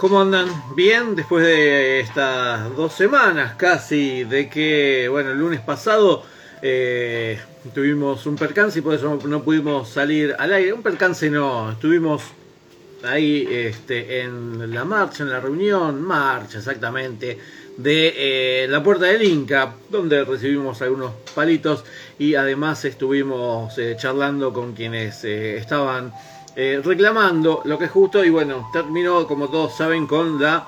¿Cómo andan? Bien, después de estas dos semanas casi de que, bueno, el lunes pasado eh, tuvimos un percance y por eso no pudimos salir al aire. Un percance no, estuvimos ahí este, en la marcha, en la reunión, marcha exactamente, de eh, la Puerta del Inca, donde recibimos algunos palitos y además estuvimos eh, charlando con quienes estaban eh, reclamando lo que es justo y bueno, terminó como todos saben con la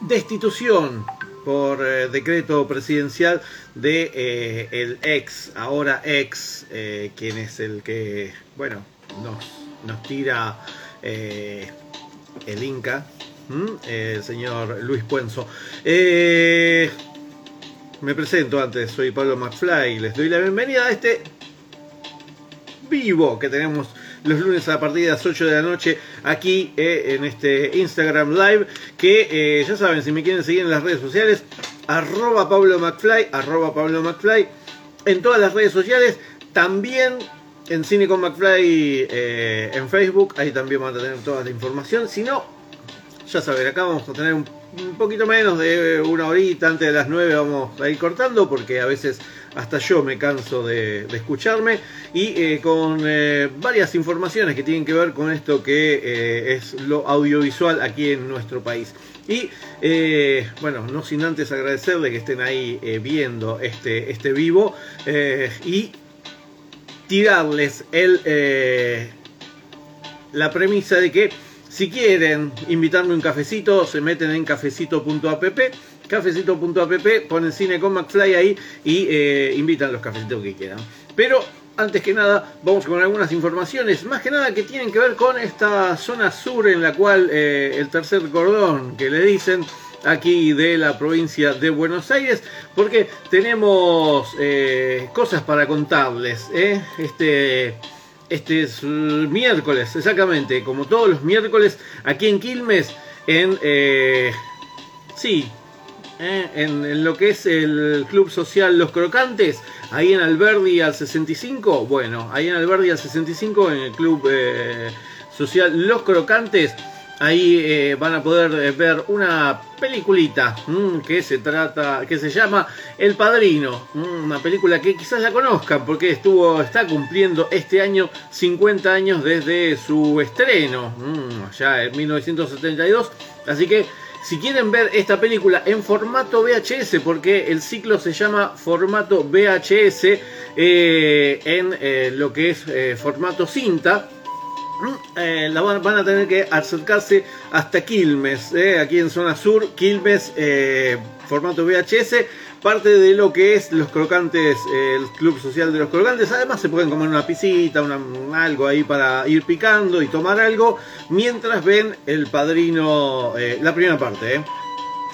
destitución por eh, decreto presidencial de eh, el ex, ahora ex, quien es el que, bueno, nos, nos tira el Inca, el señor Luis Puenzo. me presento antes, soy Pablo McFly, les doy la bienvenida a este vivo que tenemos los lunes a partir de las 8 de la noche aquí eh, en este Instagram Live. Que eh, ya saben, si me quieren seguir en las redes sociales, arroba Pablo McFly, en todas las redes sociales. También en Cine con McFly eh, en Facebook, ahí también van a tener toda la información. Si no, ya saben, acá vamos a tener un, poquito menos de una horita antes de las 9 vamos a ir cortando porque a veces hasta yo me canso de, escucharme y eh, con eh, varias informaciones que tienen que ver con esto que eh, es lo audiovisual aquí en nuestro país. Y bueno, no sin antes agradecerle que estén ahí viendo este, este vivo y tirarles el, la premisa de que si quieren invitarme un cafecito, se meten en cafecito.app, cafecito.app, ponen cine con McFly ahí y eh, invitan los cafecitos que quieran. Pero antes que nada, vamos con algunas informaciones, más que nada que tienen que ver con esta zona sur en la cual eh, el tercer cordón que le dicen aquí de la provincia de Buenos Aires, porque tenemos eh, cosas para contarles. Este este es miércoles, exactamente, como todos los miércoles, aquí en Quilmes, en... Sí, eh, en, lo que es el Club Social Los Crocantes, ahí en Alberdi al 65, bueno, ahí en Alberdi al 65, en el Club eh, Social Los Crocantes, Ahí eh, van a poder ver una peliculita mm, que se trata, que se llama El Padrino, mm, una película que quizás la conozcan porque estuvo, está cumpliendo este año 50 años desde su estreno, mm, ya en 1972. Así que si quieren ver esta película en formato VHS, porque el ciclo se llama formato VHS eh, en lo que es formato cinta eh, la van, a tener que acercarse hasta Quilmes, eh, aquí en zona sur, Quilmes, eh, formato VHS, parte de lo que es los crocantes, el club social de los crocantes. Además, se pueden comer una pisita, algo ahí para ir picando y tomar algo mientras ven el padrino, la primera parte,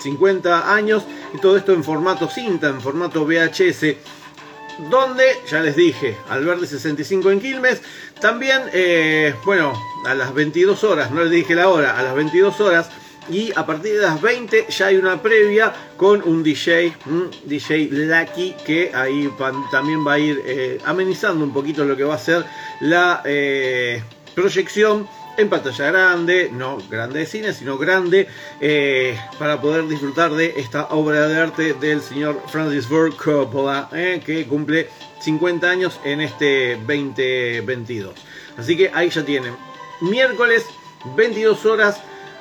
50 años, y todo esto en formato cinta, en formato VHS donde, ya les dije, al verde 65 en Quilmes, también, eh, bueno, a las 22 horas, no les dije la hora, a las 22 horas, y a partir de las 20 ya hay una previa con un DJ, DJ Lucky, que ahí también va a ir eh, amenizando un poquito lo que va a ser la eh, proyección en pantalla grande, no grande de cine, sino grande, eh, para poder disfrutar de esta obra de arte del señor Francis Ford Coppola, que cumple 50 años en este 2022. Así que ahí ya tienen. Miércoles, 22 horas,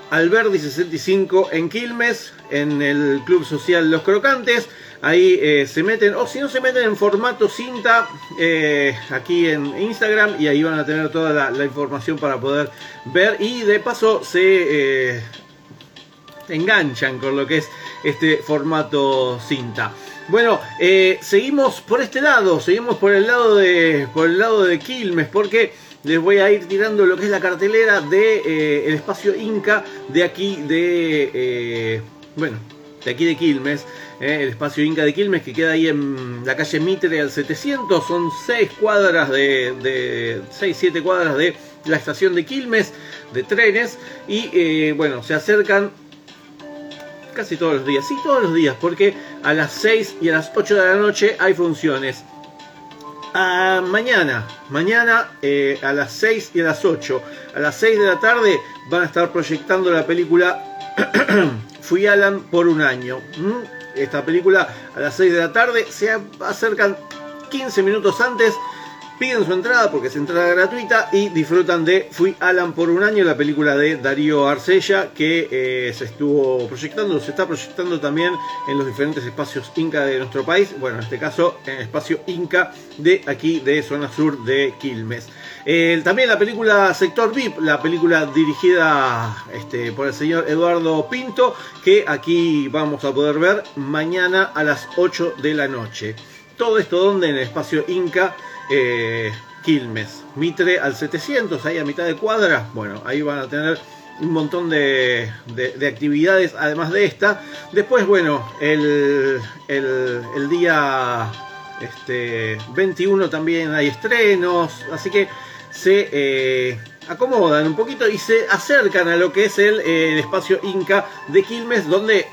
Alberdi 65 en Quilmes, en el Club Social Los Crocantes. Ahí eh, se meten, o si no se meten en formato cinta, eh, aquí en Instagram, y ahí van a tener toda la, información para poder ver. Y de paso se eh, enganchan con lo que es este formato cinta. Bueno, seguimos por este lado, seguimos por el lado de, por el lado de Quilmes, porque les voy a ir tirando lo que es la cartelera de eh, el espacio Inca de aquí de eh, bueno de aquí de Quilmes el espacio Inca de Quilmes que queda ahí en la calle Mitre al 700 son 6 cuadras de, de 6 7 cuadras de la estación de Quilmes de trenes y bueno se acercan casi todos los días, sí, todos los días, porque a las 6 y a las 8 de la noche hay funciones. Mañana, mañana eh, a las 6 y a las 8, a las 6 de la tarde van a estar proyectando la película Fui Alan por un año. Esta película a las 6 de la tarde se acercan 15 minutos antes piden su entrada porque es entrada gratuita y disfrutan de Fui Alan por un año, la película de Darío Arcella que eh, se estuvo proyectando, se está proyectando también en los diferentes espacios Inca de nuestro país, bueno, en este caso en el espacio Inca de aquí de zona sur de Quilmes. también la película Sector VIP, la película dirigida este, por el señor Eduardo Pinto, que aquí vamos a poder ver mañana a las 8 de la noche. Todo esto donde en el espacio Inca eh, Quilmes. Mitre al 700, ahí a mitad de cuadra. Bueno, ahí van a tener un montón de, actividades además de esta. Después, bueno, el, el, día este, 21 también hay estrenos, así que se eh, acomodan un poquito y se acercan a lo que es el, espacio Inca de Quilmes, donde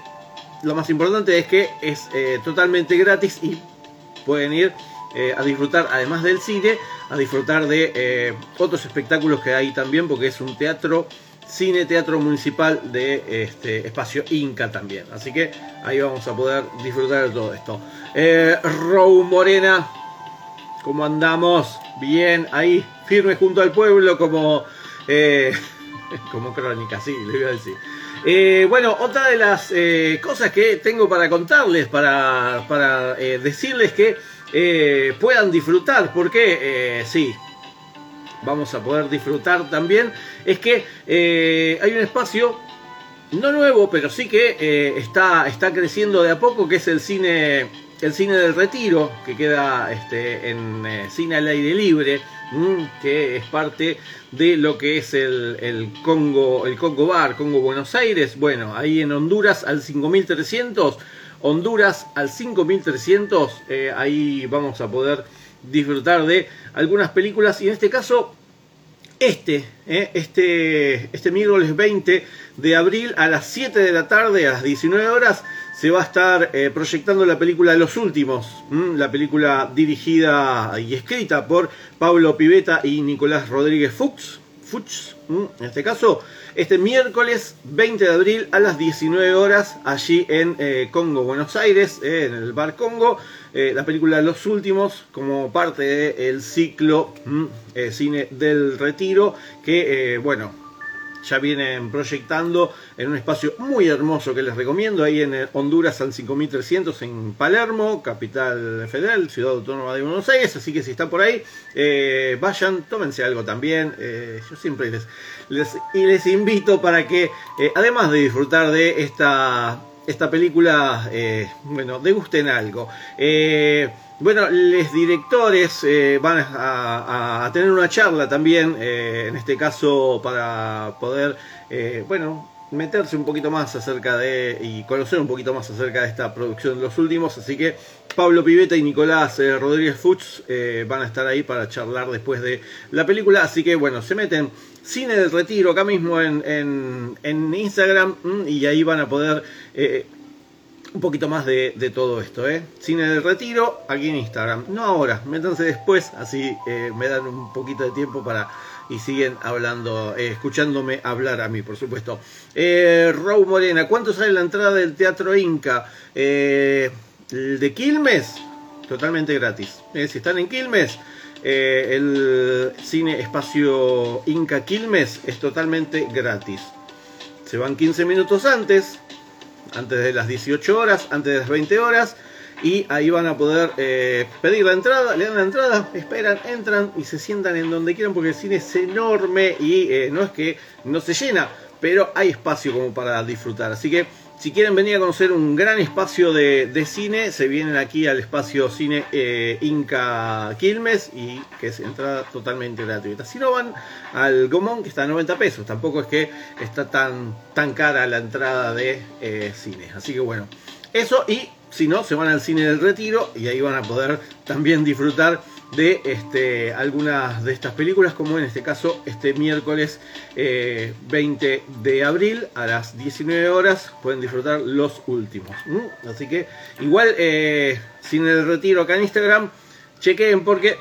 lo más importante es que es eh, totalmente gratis y pueden ir eh, a disfrutar, además del cine, a disfrutar de eh, otros espectáculos que hay también, porque es un teatro, cine, teatro municipal de este espacio Inca también. Así que ahí vamos a poder disfrutar de todo esto. Eh, Morena, ¿cómo andamos? Bien, ahí, firme junto al pueblo, como, eh, como crónica, sí, le voy a decir. bueno, otra de las cosas que tengo para contarles, para, para decirles que eh, puedan disfrutar, porque eh, sí, vamos a poder disfrutar también, es que eh, hay un espacio no nuevo, pero sí que está, está creciendo de a poco, que es el cine, el cine del retiro, que queda este, en cine al aire libre, mm, que es parte de lo que es el, el, Congo, el Congo Bar, Congo Buenos Aires, bueno, ahí en Honduras al 5300 Honduras al 5300. Eh, ahí vamos a poder disfrutar de algunas películas y en este caso este, eh, este, este miércoles 20 de abril a las 7 de la tarde, a las 19 horas, se va a estar eh, proyectando la película Los Últimos, la película dirigida y escrita por Pablo Piveta y Nicolás Rodríguez Fuchs, Fuchs en este caso, este miércoles 20 de abril a las 19 horas, allí en eh, Congo, Buenos Aires, eh, en el Bar Congo, eh, la película Los Últimos, como parte del ciclo Cine del Retiro, que, bueno, ya vienen proyectando en un espacio muy hermoso que les recomiendo, ahí en Honduras San 5300 en Palermo, capital federal, ciudad autónoma de Buenos Aires, así que si están por ahí, eh, vayan, tómense algo también, eh, yo siempre les, les, invito para que, eh, además de disfrutar de esta, esta película, bueno, degusten algo. Bueno, los directores eh, van a, tener una charla también, eh, en este caso para poder, eh, bueno, meterse un poquito más acerca de y conocer un poquito más acerca de esta producción de los últimos. Así que Pablo Piveta y Nicolás Rodríguez Fuchs van a estar ahí para charlar después de la película. Así que bueno, se meten Cine del Retiro acá mismo en, en, Instagram mm, y ahí van a poder un poquito más de, todo esto, ¿eh? Cine del Retiro, aquí en Instagram. No ahora, métanse después, así eh, me dan un poquito de tiempo para... Y siguen hablando, eh, escuchándome hablar a mí, por supuesto. Eh, Raúl Morena, ¿cuánto sale la entrada del Teatro Inca? El de Quilmes, totalmente gratis. si están en Quilmes, el cine espacio Inca Quilmes es totalmente gratis. Se van 15 minutos antes, antes de las 18 horas, antes de las 20 horas. Y ahí van a poder eh, pedir la entrada, le dan la entrada, esperan, entran y se sientan en donde quieran porque el cine es enorme y eh, no es que no se llena, pero hay espacio como para disfrutar. Así que si quieren venir a conocer un gran espacio de, cine, se vienen aquí al espacio cine eh, Inca Quilmes y que es entrada totalmente gratuita. Si no van al Gomón, que está a 90 pesos, tampoco es que está tan, tan cara la entrada de eh, cine. Así que bueno, eso y si no, se van al cine del retiro y ahí van a poder también disfrutar de este, algunas de estas películas, como en este caso este miércoles 20 eh, de abril a las 19 horas pueden disfrutar los últimos. Así que igual eh, sin el retiro acá en Instagram, chequen porque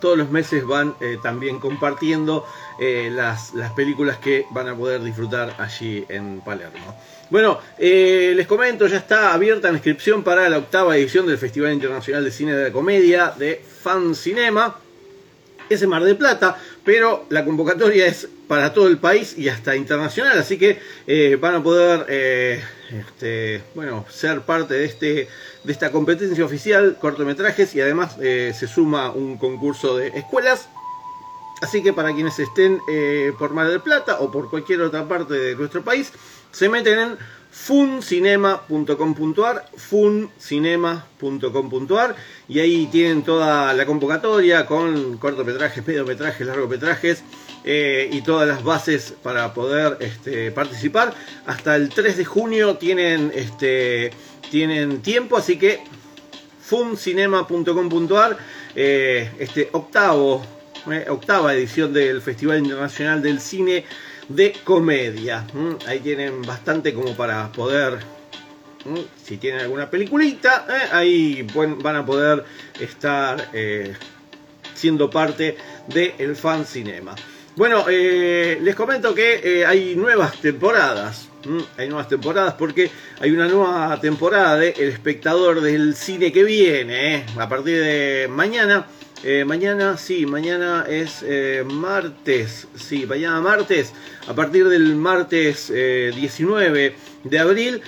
todos los meses van eh, también compartiendo las, las películas que van a poder disfrutar allí en Palermo. Bueno, eh, les comento, ya está abierta la inscripción para la octava edición del Festival Internacional de Cine de la Comedia de Fan Cinema. Es en Mar del Plata, pero la convocatoria es para todo el país y hasta internacional, así que eh, van a poder eh, este, bueno, ser parte de, este, de esta competencia oficial, cortometrajes, y además se suma un concurso de escuelas. Así que para quienes estén por Mar del Plata o por cualquier otra parte de nuestro país, se meten en funcinema.com.ar, funcinema.com.ar y ahí tienen toda la convocatoria con cortometrajes, mediometrajes, largometrajes eh, y todas las bases para poder este, participar. Hasta el 3 de junio tienen, este, tienen tiempo, así que funcinema.com.ar, eh, este octavo, eh, octava edición del Festival Internacional del Cine de comedia. Ahí tienen bastante como para poder, si tienen alguna peliculita, eh, ahí van a poder estar eh, siendo parte del fan cinema. Bueno, eh, les comento que hay nuevas temporadas. Hay nuevas temporadas porque hay una nueva temporada de El espectador del cine que viene. A partir de mañana eh, mañana, sí, mañana es eh, martes, sí, mañana martes, a partir del martes 19 eh, de abril,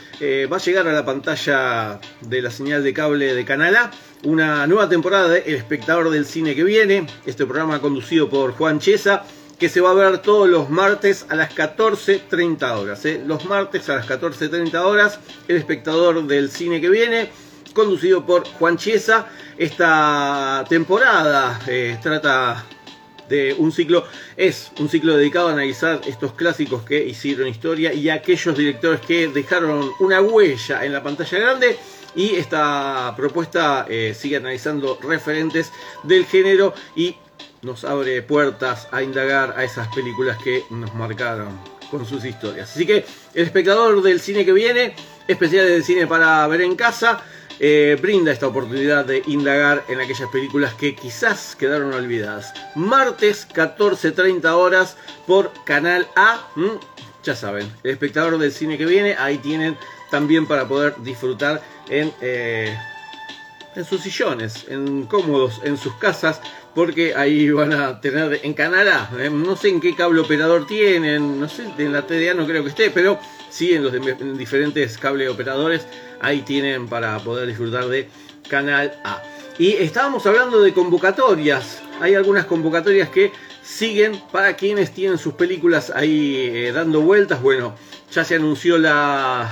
va a llegar a la pantalla de la señal de cable de Canal una nueva temporada de El espectador del cine que viene, este programa conducido por Juan Chesa, que se va a ver todos los martes a las 14.30 horas. Los martes a las 14.30 horas, El espectador del cine que viene conducido por Juan Chiesa. Esta temporada eh, trata de un ciclo, es un ciclo dedicado a analizar estos clásicos que hicieron historia y aquellos directores que dejaron una huella en la pantalla grande. Y esta propuesta eh, sigue analizando referentes del género y nos abre puertas a indagar a esas películas que nos marcaron con sus historias. Así que el espectador del cine que viene, especiales de cine para ver en casa, eh, brinda esta oportunidad de indagar en aquellas películas que quizás quedaron olvidadas. Martes 14.30 horas por Canal A. Ya saben, el espectador del cine que viene, ahí tienen también para poder disfrutar en, eh, en sus sillones, en cómodos, en sus casas, porque ahí van a tener en Canal A. Eh, no sé en qué cable operador tienen, no sé, en la TDA no creo que esté, pero sí en los diferentes cable operadores ahí tienen para poder disfrutar de Canal A. Y estábamos hablando de convocatorias. Hay algunas convocatorias que siguen para quienes tienen sus películas ahí eh, dando vueltas. Bueno, ya se anunció la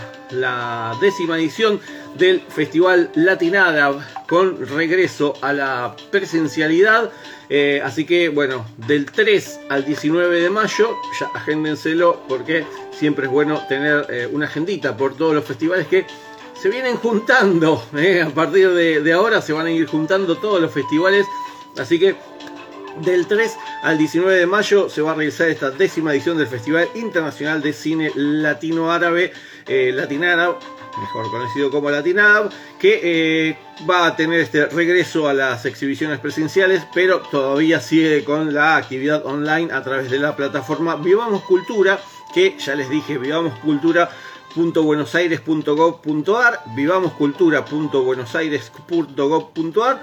décima edición del Festival Latinada con regreso a la presencialidad. Eh, así que bueno, del 3 al 19 de mayo, ya agéndenselo porque siempre es bueno tener eh, una agendita por todos los festivales que se vienen juntando. Eh. A partir de, ahora se van a ir juntando todos los festivales. Así que del 3 al 19 de mayo se va a realizar esta décima edición del Festival Internacional de Cine Latino Árabe, eh, mejor conocido como Latinab, que eh, va a tener este regreso a las exhibiciones presenciales, pero todavía sigue con la actividad online a través de la plataforma Vivamos Cultura, que ya les dije, Vivamos Cultura vivamoscultura.buenosaires.gov.ar vivamoscultura.buenosaires.gov.ar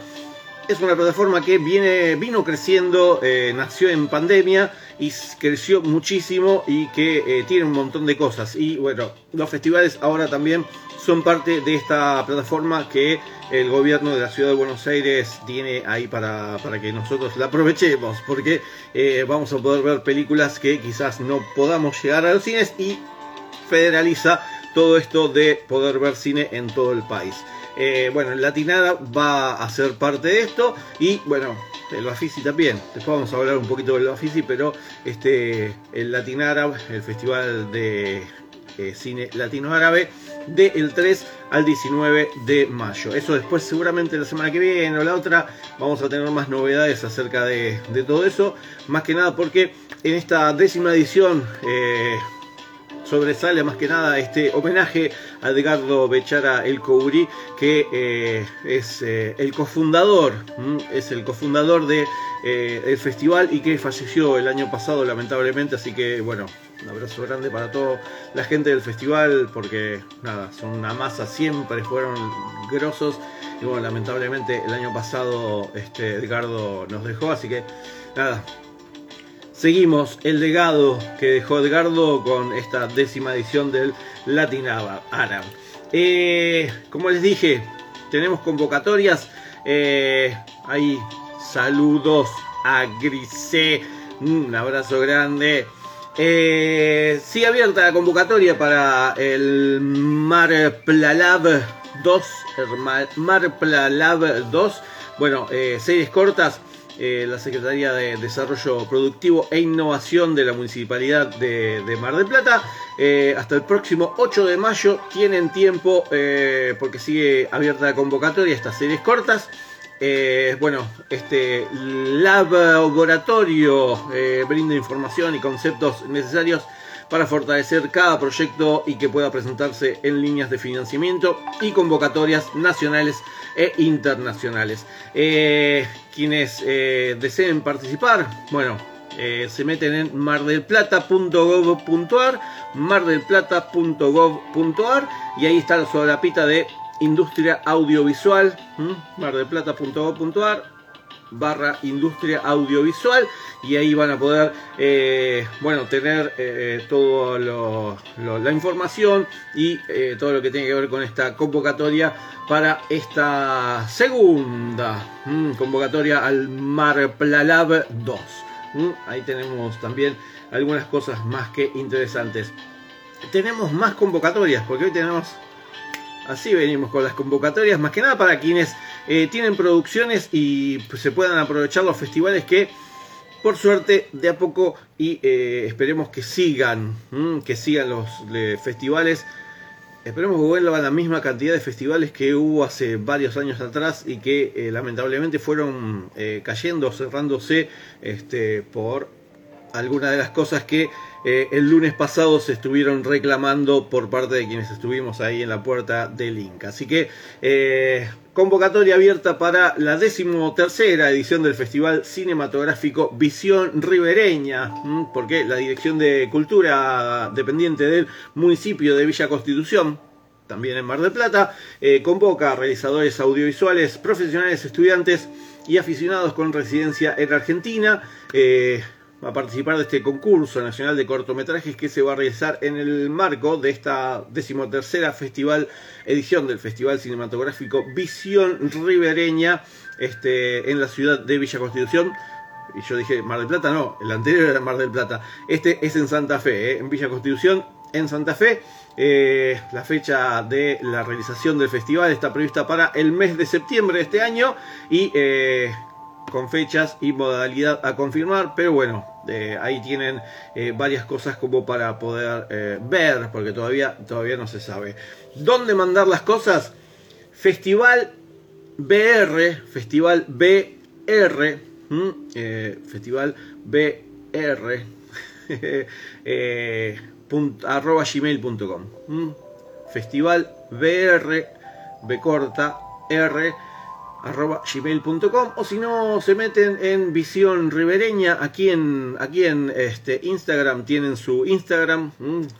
es una plataforma que viene, vino creciendo, eh, nació en pandemia y creció muchísimo y que eh, tiene un montón de cosas. Y bueno, los festivales ahora también son parte de esta plataforma que el gobierno de la ciudad de Buenos Aires tiene ahí para, para que nosotros la aprovechemos, porque eh, vamos a poder ver películas que quizás no podamos llegar a los cines y federaliza todo esto de poder ver cine en todo el país. Eh, bueno, Latinada va a ser parte de esto y bueno, el Bafisi también. Después vamos a hablar un poquito del Bafisi, pero este, el Latin el Festival de eh, Cine Latino Árabe, del 3 al 19 de mayo. Eso después seguramente la semana que viene o la otra vamos a tener más novedades acerca de, todo eso. Más que nada porque en esta décima edición... Eh, sobresale más que nada este homenaje a Edgardo Bechara El Couri, que eh, es eh, el cofundador, es el cofundador de el festival y que falleció el año pasado lamentablemente, así que bueno, un abrazo grande para toda la gente del festival, porque nada, son una masa, siempre fueron grosos. Y bueno, lamentablemente el año pasado este, Edgardo nos dejó, así que nada, seguimos el legado que dejó Edgardo con esta décima edición del Latin Arab. Eh, como les dije, tenemos convocatorias. Eh, hay saludos a Grisé. Un abrazo grande. Eh, sigue abierta la convocatoria para el Mar Plalab 2. Mar Plalab 2. Bueno, eh, series cortas. Eh, la Secretaría de Desarrollo Productivo e Innovación de la Municipalidad de, Mar del Plata. hasta el próximo 8 de mayo tienen tiempo porque sigue abierta la convocatoria estas series cortas. Eh, bueno, este laboratorio eh, brinda información y conceptos necesarios para fortalecer cada proyecto y que pueda presentarse en líneas de financiamiento y convocatorias nacionales e internacionales. Eh, quienes deseen participar, bueno, se meten en mardelplata.gov.ar, mardelplata.gov.ar y ahí está la solapita de industria audiovisual, mardelplata.gov.ar barra industria audiovisual y ahí van a poder eh, bueno tener eh, toda la información y eh, todo lo que tiene que ver con esta convocatoria para esta segunda convocatoria al Marplalab 2 ahí tenemos también algunas cosas más que interesantes. Tenemos más convocatorias porque hoy tenemos Así venimos con las convocatorias, más que nada para quienes eh, tienen producciones y pues, se puedan aprovechar los festivales que, por suerte, de a poco y eh, esperemos que sigan, que sigan los festivales. Esperemos que vuelvan la misma cantidad de festivales que hubo hace varios años atrás y que eh, lamentablemente fueron cayendo, cerrándose este, por algunas de las cosas que eh, el lunes pasado se estuvieron reclamando por parte de quienes estuvimos ahí en la puerta del Inca. Así que eh, convocatoria abierta para la decimotercera edición del Festival Cinematográfico Visión Ribereña, porque la Dirección de Cultura dependiente del municipio de Villa Constitución también en Mar del Plata, eh, convoca a realizadores audiovisuales, profesionales, estudiantes y aficionados con residencia en Argentina a participar de este concurso nacional de cortometrajes que se va a realizar en el marco de esta decimotercera festival, edición del Festival Cinematográfico Visión Ribereña este, en la ciudad de Villa Constitución. Y yo dije Mar del Plata, no, el anterior era Mar del Plata. Este es en Santa Fe, ¿eh? en Villa Constitución, en Santa Fe. Eh, la fecha de la realización del festival está prevista para el mes de septiembre de este año y eh, con fechas y modalidad a confirmar, pero bueno, eh, ahí tienen eh, varias cosas como para poder eh, ver, porque todavía, todavía no se sabe. ¿Dónde mandar las cosas? Festival BR, Festival BR, Festival BR, arroba gmail.com. Festival BR, B corta, R arroba gmail.com o si no se meten en Visión Ribereña aquí en aquí en este Instagram tienen su Instagram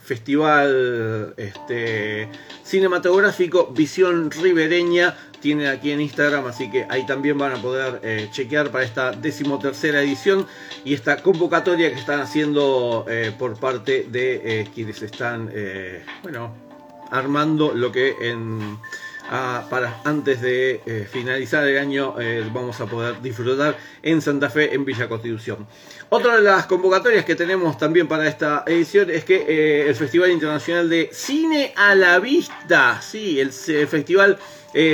festival este cinematográfico Visión Ribereña tienen aquí en Instagram así que ahí también van a poder eh, chequear para esta decimotercera edición y esta convocatoria que están haciendo eh, por parte de eh, quienes están bueno armando lo que en para antes de eh, finalizar el año eh, vamos a poder disfrutar en Santa Fe, en Villa Constitución. Otra de las convocatorias que tenemos también para esta edición es que eh, el Festival Internacional de Cine a la Vista, sí, el, Festival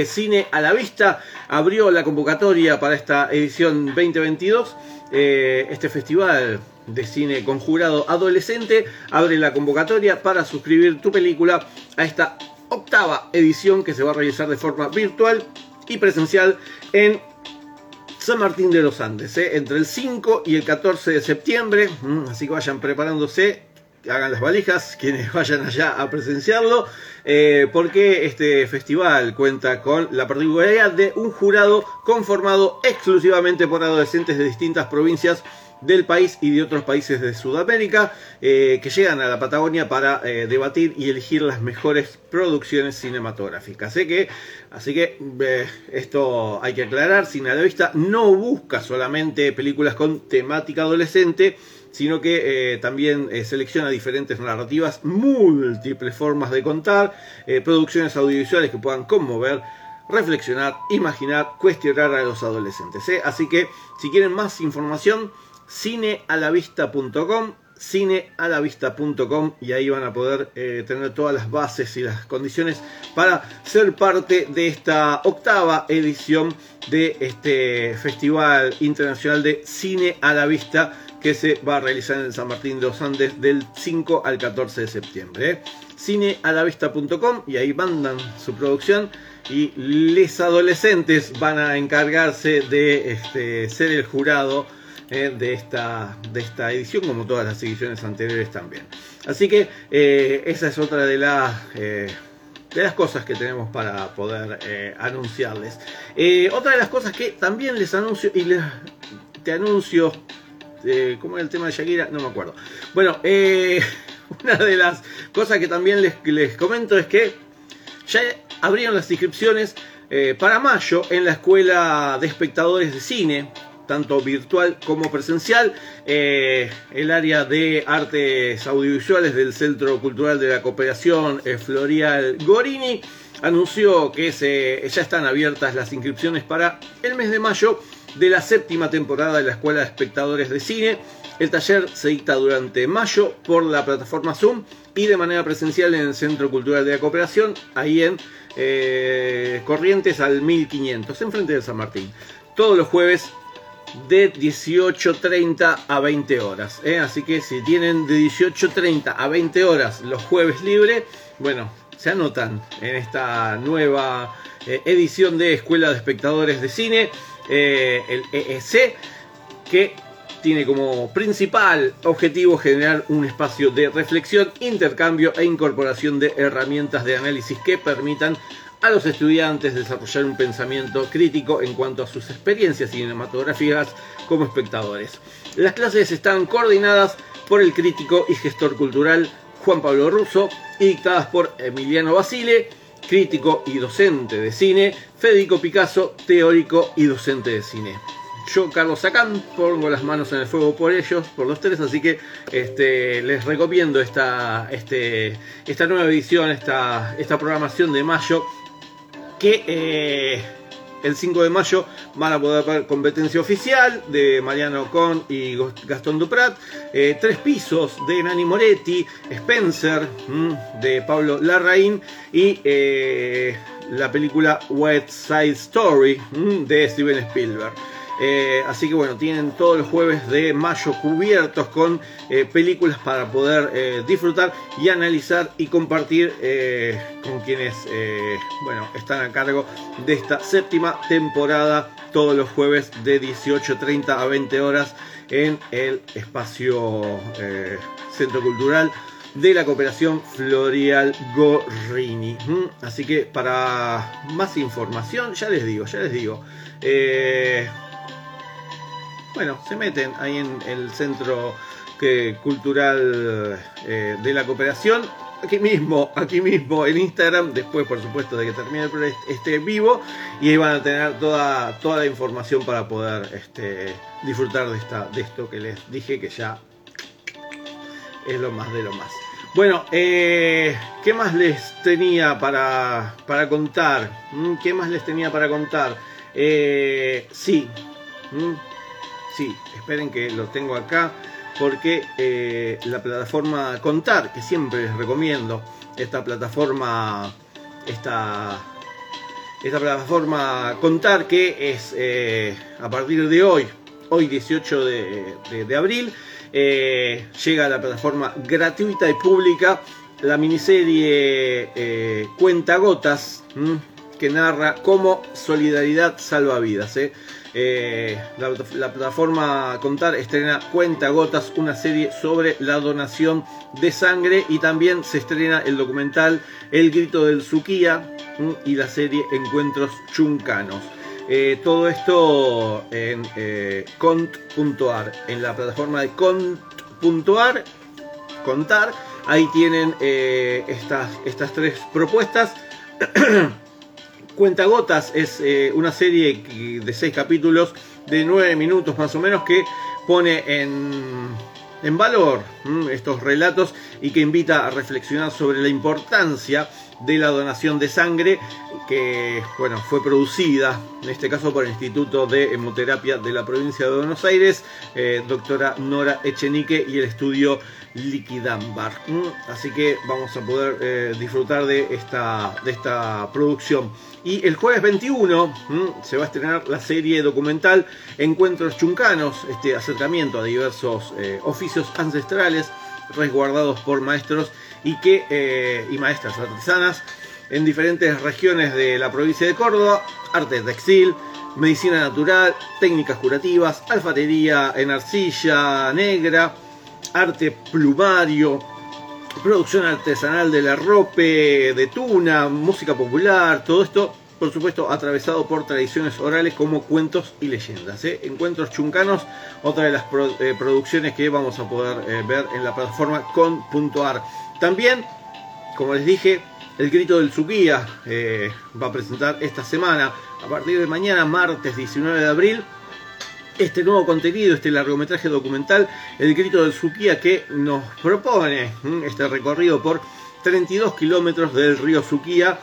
Cine a la Vista abrió la convocatoria para esta edición 2022. este festival de cine con jurado adolescente abre la convocatoria para suscribir tu película a esta octava edición que se va a realizar de forma virtual y presencial en San Martín de los Andes, ¿eh? entre el 5 y el 14 de septiembre. Mm, así que vayan preparándose, hagan las valijas, quienes vayan allá a presenciarlo, eh, porque este festival cuenta con la particularidad de un jurado conformado exclusivamente por adolescentes de distintas provincias del país y de otros países de Sudamérica eh, que llegan a la Patagonia para eh, debatir y elegir las mejores producciones cinematográficas. que, así que eh, esto hay que aclarar, Cine a la Vista no busca solamente películas con temática adolescente, sino que también selecciona diferentes narrativas, múltiples formas de contar, producciones audiovisuales que puedan conmover reflexionar, imaginar, cuestionar a los adolescentes. Así que si quieren más información, cinealavista.com cinealavista.com y ahí van a poder eh, tener todas las bases y las condiciones para ser parte de esta octava edición de este Festival Internacional de Cine a la Vista que se va a realizar en San Martín de los Andes del 5 al 14 de septiembre. ¿eh? Cinealavista.com y ahí mandan su producción y les adolescentes van a encargarse de este, ser el jurado eh, de, esta, de esta edición, como todas las ediciones anteriores también. Así que eh, esa es otra de las, eh, de las cosas que tenemos para poder anunciarles. otra de las cosas que también les anuncio y les, te anuncio, ¿cómo es el tema de Shakira? No me acuerdo. Bueno, una de las cosas que también les, les comento es que ya abrieron las inscripciones para mayo en la Escuela de Espectadores de Cine tanto virtual como presencial. Eh, el área de artes audiovisuales del Centro Cultural de la Cooperación eh, Florial Gorini anunció que se, ya están abiertas las inscripciones para el mes de mayo de la séptima temporada de la Escuela de Espectadores de Cine. El taller se dicta durante mayo por la plataforma Zoom y de manera presencial en el Centro Cultural de la Cooperación, ahí en eh, Corrientes al 1500, enfrente de San Martín. Todos los jueves de 18.30 a 20 horas. ¿eh? Así que si tienen de 18.30 a 20 horas los jueves libre, bueno, se anotan en esta nueva eh, edición de Escuela de Espectadores de Cine, eh, el EEC, que tiene como principal objetivo generar un espacio de reflexión, intercambio e incorporación de herramientas de análisis que permitan a los estudiantes desarrollar un pensamiento crítico en cuanto a sus experiencias cinematográficas como espectadores. Las clases están coordinadas por el crítico y gestor cultural Juan Pablo Russo y dictadas por Emiliano Basile, crítico y docente de cine, Federico Picasso, teórico y docente de cine. Yo, Carlos Sacán, pongo las manos en el fuego por ellos, por los tres, así que este, les recomiendo esta, este, esta nueva edición, esta, esta programación de mayo que eh, el 5 de mayo van a poder ver competencia oficial de Mariano Con y Gastón Duprat, eh, Tres Pisos de Nani Moretti, Spencer mm, de Pablo Larraín y eh, la película West Side Story mm, de Steven Spielberg. Eh, así que bueno, tienen todos los jueves de mayo cubiertos con eh, películas para poder eh, disfrutar y analizar y compartir con quienes bueno, están a cargo de esta séptima temporada todos los jueves de 18.30 a 20 horas en el espacio Centro Cultural de la cooperación Florial Gorrini. ¿Mm? Así que para más información, ya les digo, ya les digo. Bueno, se meten ahí en el centro cultural eh, de la cooperación. Aquí mismo, aquí mismo en Instagram, después por supuesto de que termine este vivo, y ahí van a tener toda, toda la información para poder este, disfrutar de, esta, de esto que les dije que ya es lo más de lo más. Bueno, eh, ¿qué más les tenía para, para contar? ¿Mm? ¿Qué más les tenía para contar? Eh, sí, ¿Mm? Sí, esperen que lo tengo acá, porque eh, la plataforma Contar, que siempre les recomiendo, esta plataforma, esta, esta plataforma Contar, que es a partir de hoy, hoy 18 de, abril, eh, llega a la plataforma gratuita y pública la miniserie eh, Cuenta Gotas, que narra cómo solidaridad salva vidas. ¿Eh? la, plataforma Contar estrena Cuenta Gotas, una serie sobre la donación de sangre y también se estrena el documental El Grito del Suquía y la serie Encuentros Chuncanos. Eh, todo esto en eh, cont.ar, en la plataforma de cont.ar, contar. Ahí tienen estas, estas tres propuestas. Cuentagotas es una serie de seis capítulos de nueve minutos más o menos que pone en, en valor estos relatos y que invita a reflexionar sobre la importancia de la donación de sangre que bueno, fue producida en este caso por el Instituto de Hemoterapia de la provincia de Buenos Aires, eh, doctora Nora Echenique y el estudio Liquidambar. Así que vamos a poder eh, disfrutar de esta, de esta producción. Y el jueves 21 mm, se va a estrenar la serie documental Encuentros Chuncanos, este acercamiento a diversos eh, oficios ancestrales resguardados por maestros y, que, eh, y maestras artesanas en diferentes regiones de la provincia de Córdoba, arte textil, medicina natural, técnicas curativas, alfatería en arcilla negra, arte plumario, producción artesanal de la ropa, de tuna, música popular, todo esto por supuesto atravesado por tradiciones orales como cuentos y leyendas. ¿eh? Encuentros chuncanos, otra de las eh, producciones que vamos a poder ver en la plataforma con.ar. También, como les dije, el Grito del Suquía va a presentar esta semana, a partir de mañana, martes 19 de abril, este nuevo contenido, este largometraje documental, El Grito del Suquía, que nos propone este recorrido por 32 kilómetros del río Suquía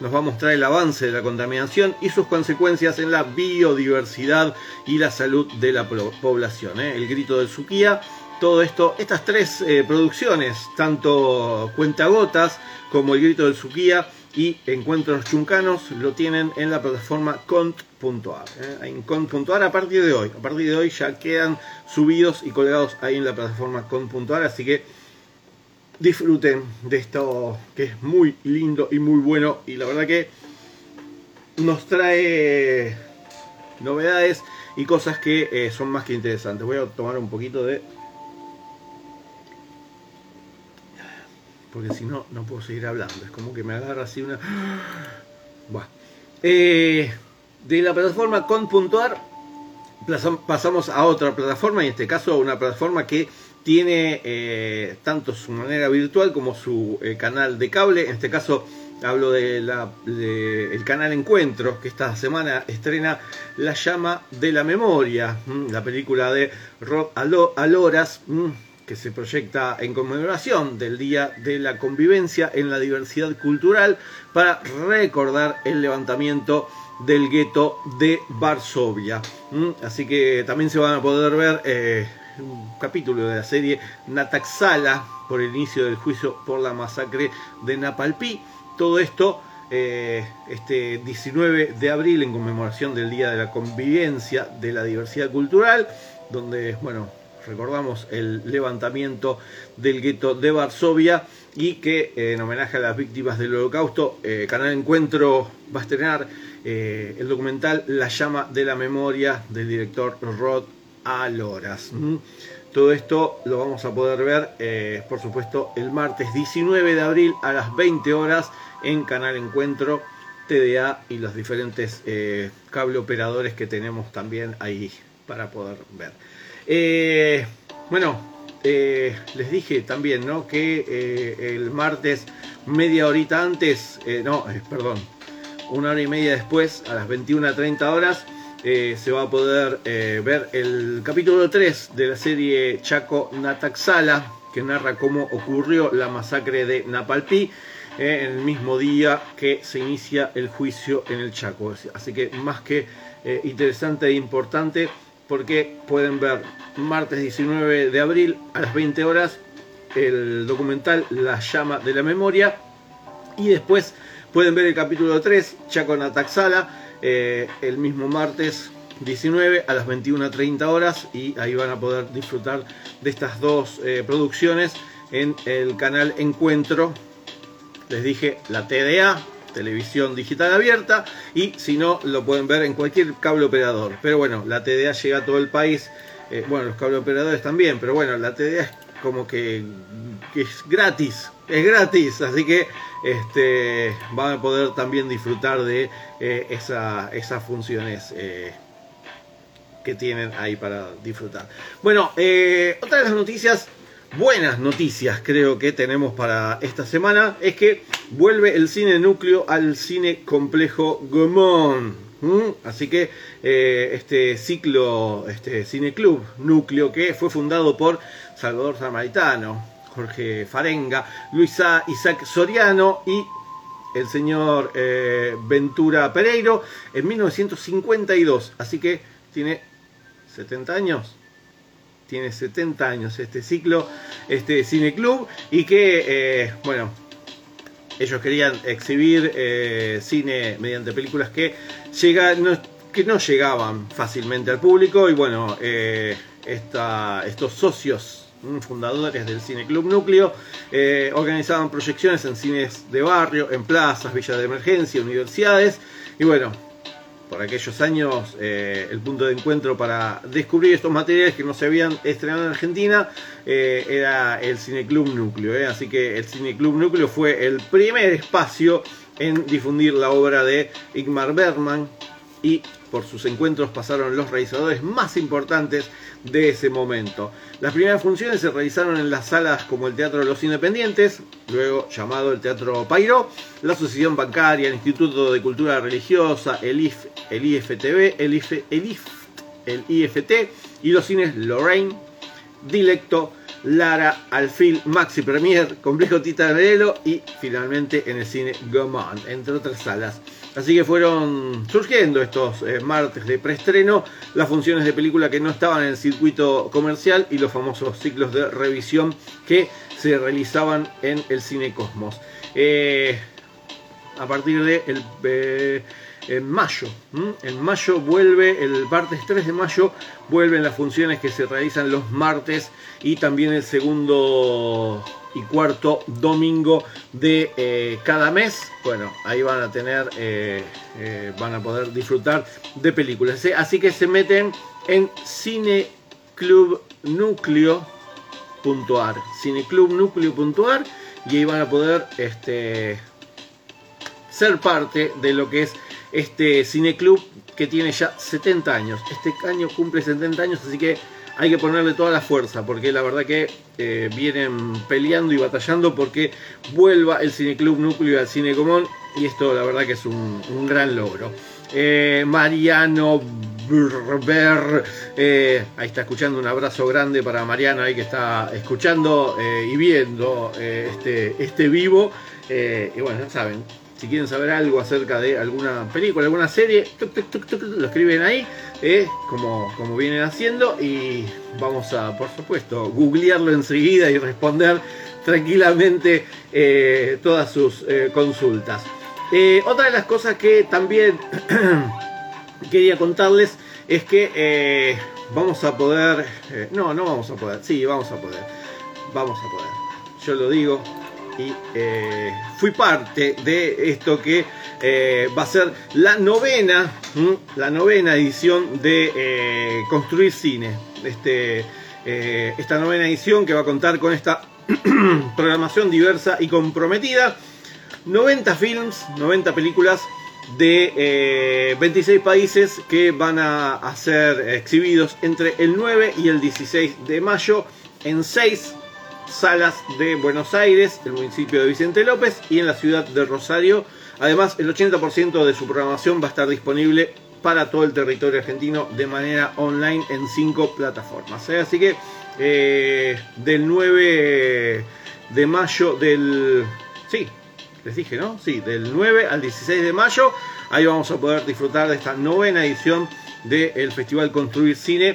nos va a mostrar el avance de la contaminación y sus consecuencias en la biodiversidad y la salud de la población. ¿eh? El grito del Suquía, todo esto, estas tres eh, producciones, tanto Cuentagotas como El grito del Suquía y Encuentros Chuncanos, lo tienen en la plataforma cont.ar. ¿eh? En cont.ar a partir de hoy. A partir de hoy ya quedan subidos y colgados ahí en la plataforma cont.ar, así que disfruten de esto que es muy lindo y muy bueno y la verdad que nos trae novedades y cosas que eh, son más que interesantes. Voy a tomar un poquito de... Porque si no, no puedo seguir hablando. Es como que me agarra así una... Eh, de la plataforma con.ar pasamos a otra plataforma, en este caso una plataforma que tiene eh, tanto su manera virtual como su eh, canal de cable. En este caso hablo del de el canal Encuentro, que esta semana estrena La llama de la memoria, la película de Rod Aloras, que se proyecta en conmemoración del Día de la Convivencia en la Diversidad Cultural para recordar el levantamiento del gueto de Varsovia. Así que también se van a poder ver eh, un capítulo de la serie Nataxala por el inicio del juicio por la masacre de Napalpí. Todo esto eh, este 19 de abril en conmemoración del Día de la Convivencia de la Diversidad Cultural, donde, bueno, recordamos el levantamiento del gueto de Varsovia y que eh, en homenaje a las víctimas del holocausto, eh, Canal Encuentro va a estrenar el documental La llama de la memoria del director Rod a Loras. Todo esto lo vamos a poder ver, eh, por supuesto, el martes 19 de abril a las 20 horas en Canal Encuentro, TDA y los diferentes eh, cable operadores que tenemos también ahí para poder ver. Eh, bueno, les dije también ¿no? que el martes, media horita antes, no, perdón, una hora y media después, a las 21.30 horas, eh, se va a poder eh, ver el capítulo 3 de la serie Chaco Nataxala, que narra cómo ocurrió la masacre de Napalpí eh, en el mismo día que se inicia el juicio en el Chaco. Así que más que eh, interesante e importante porque pueden ver martes 19 de abril a las 20 horas el documental La llama de la memoria. Y después pueden ver el capítulo 3, Chaco Nataxala, eh, el mismo martes 19 a las 21.30 horas. Y ahí van a poder disfrutar de estas dos producciones en el canal Encuentro. Les dije la TDA, televisión digital abierta, y si no, lo pueden ver en cualquier cable operador. Pero bueno, la TDA llega a todo el país, eh, bueno, los cable operadores también, pero bueno, la TDA es como que, es gratis, es gratis, así que este, van a poder también disfrutar de eh, esas funciones. Eh, que tienen ahí para disfrutar. Bueno, otra de las noticias buenas noticias creo que tenemos para esta semana es que vuelve el cine núcleo al cine complejo Gomón. Así que eh, este ciclo, este cine club núcleo que fue fundado por Salvador Samaritano, Jorge Farenga, Luisa Isaac Soriano y el señor eh, Ventura Pereiro en 1952. Así que tiene 70 años tiene 70 años este ciclo, este cine club, y que, eh, bueno, ellos querían exhibir eh, cine mediante películas que, llega, no, que no llegaban fácilmente al público, y bueno, eh, estos socios mm, fundadores del Cine Club Núcleo, organizaban proyecciones en cines de barrio, en plazas, villas de emergencia, universidades, y bueno, por aquellos años eh, el punto de encuentro para descubrir estos materiales que no se habían estrenado en Argentina eh, era el Cineclub Núcleo. Eh. Así que el Cineclub Núcleo fue el primer espacio en difundir la obra de Igmar Bergman y por sus encuentros pasaron los realizadores más importantes de ese momento. Las primeras funciones se realizaron en las salas como el Teatro de los Independientes, luego llamado el Teatro Pairo, la Asociación Bancaria, el Instituto de Cultura Religiosa, el, IF, el IFTV, el, IF, el, IFT y los cines Lorraine, Dilecto, Lara, Alfil, Maxi Premier, Complejo Titanello y finalmente en el cine Gaumont, entre otras salas. Así que fueron surgiendo estos eh, martes de preestreno las funciones de película que no estaban en el circuito comercial y los famosos ciclos de revisión que se realizaban en el Cine Cosmos. Eh, a partir de el, eh, mayo. En mayo vuelve, el martes 3 de mayo, vuelven las funciones que se realizan los martes y también el segundo y cuarto domingo de eh, cada mes. Bueno, ahí van a tener, eh, eh, van a poder disfrutar de películas. Así que se meten en cineclubnucleo.ar, cineclubnucleo.ar y ahí van a poder este, ser parte de lo que es este cineclub que tiene ya 70 años. Este año cumple 70 años, así que hay que ponerle toda la fuerza, porque la verdad que eh, vienen peleando y batallando porque vuelva el Cineclub Núcleo al Cine Común, y esto la verdad que es un, gran logro. Eh, Mariano Berber, eh, ahí está escuchando un abrazo grande para Mariano ahí que está escuchando y viendo este, este vivo. y bueno, ya saben, si quieren saber algo acerca de alguna película, alguna serie, lo escriben ahí, eh, como, como vienen haciendo, y vamos a, por supuesto, googlearlo enseguida y responder tranquilamente eh, todas sus eh, consultas. otra de las cosas que también quería contarles es que vamos a poder, no, no vamos a poder, sí, vamos a poder, vamos a poder, yo lo digo, y eh, fui parte de esto que eh, va a ser la novena, la novena edición de eh, Construir Cine. Este, esta novena edición que va a contar con esta programación diversa y comprometida. 90 films, 90 películas de 26 países que van a, ser exhibidos entre el 9 y el 16 de mayo en 6 salas de Buenos Aires, el municipio de Vicente López y en la ciudad de Rosario. Además, el 80% de su programación va a estar disponible para todo el territorio argentino de manera online en cinco plataformas. ¿eh? Así que eh, del 9 de mayo del... Sí, les dije, ¿no? Sí, del 9 al 16 de mayo. Ahí vamos a poder disfrutar de esta novena edición del Festival Construir Cine.